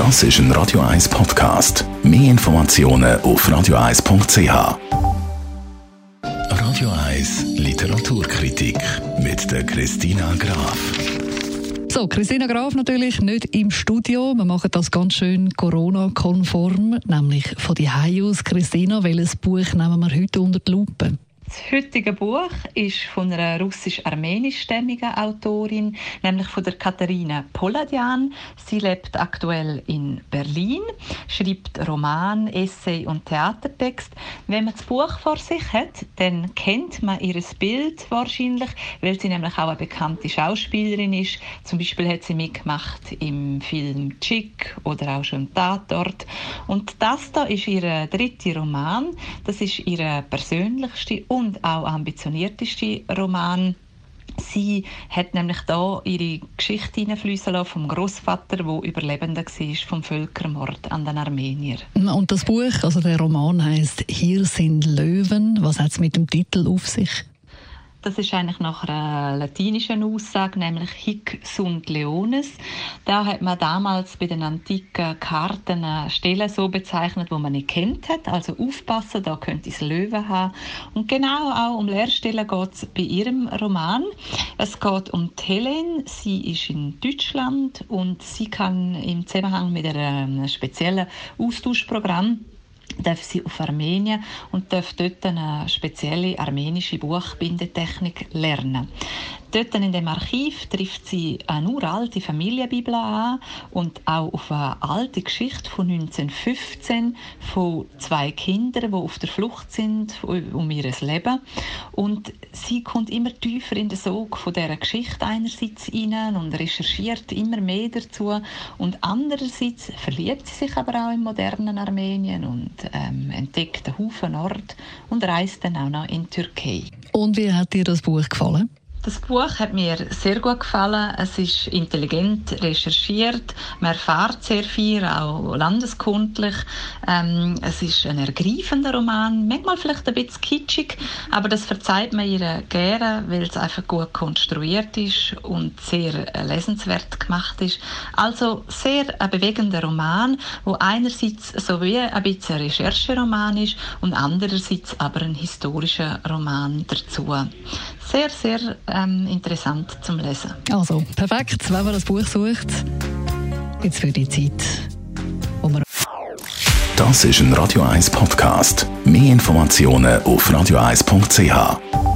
Das ist ein Radio 1 Podcast. Mehr Informationen auf radio1.ch. Radio 1 Literaturkritik mit der Christina Graf. So, Christina Graf natürlich nicht im Studio. Wir machen das ganz schön Corona-konform, nämlich von die aus. Christina, welches Buch nehmen wir heute unter die Lupe? Das heutige Buch ist von einer russisch-armenischstämmigen Autorin, nämlich von der Katharina Poladian. Sie lebt aktuell in Berlin, schreibt Roman, Essay und Theatertext. Wenn man das Buch vor sich hat, dann kennt man ihr Bild wahrscheinlich, weil sie nämlich auch eine bekannte Schauspielerin ist. Zum Beispiel hat sie mitgemacht im Film Chick oder auch schon Tatort. Und das da ist ihr dritter Roman. Das ist ihre persönlichste und auch ambitionierteste Roman. Sie hat nämlich da ihre Geschichte hineinfließen lassen vom Großvater, der Überlebender war vom Völkermord an den Armenier. Und das Buch, also der Roman heißt Hier sind Löwen. Was hat es mit dem Titel auf sich? Das ist eigentlich nach einer latinischen Aussage, nämlich Hic sunt leones. Da hat man damals bei den antiken Karten Stellen so bezeichnet, wo man nicht kennt hat. Also aufpassen, da könnte es Löwen haben. Und genau auch um Lehrstellen geht es bei ihrem Roman. Es geht um Helen. Sie ist in Deutschland und sie kann im Zusammenhang mit einem speziellen Austauschprogramm darf sie auf Armenien und darf dort eine spezielle armenische Buchbindetechnik lernen. Dort in dem Archiv trifft sie eine uralte Familienbibel an und auch auf eine alte Geschichte von 1915 von zwei Kindern, die auf der Flucht sind um ihr Leben. Und sie kommt immer tiefer in den Sog von dieser Geschichte einerseits rein und recherchiert immer mehr dazu und andererseits verliebt sie sich aber auch im modernen Armenien und ähm, entdeckt einen Haufen Ort und reist dann auch noch in die Türkei. Und wie hat dir das Buch gefallen? Das Buch hat mir sehr gut gefallen. Es ist intelligent recherchiert. Man erfährt sehr viel, auch landeskundlich. Ähm, es ist ein ergreifender Roman, manchmal vielleicht ein bisschen kitschig, aber das verzeiht man ihr gerne, weil es einfach gut konstruiert ist und sehr lesenswert gemacht ist. Also sehr ein bewegender Roman, wo einerseits so wie ein bisschen ein Rechercheroman ist und andererseits aber ein historischer Roman dazu sehr, sehr ähm, interessant zum Lesen. Also, perfekt, wenn man das Buch sucht. Jetzt für die Zeit, Das ist ein Radio 1 Podcast. Mehr Informationen auf radio1.ch.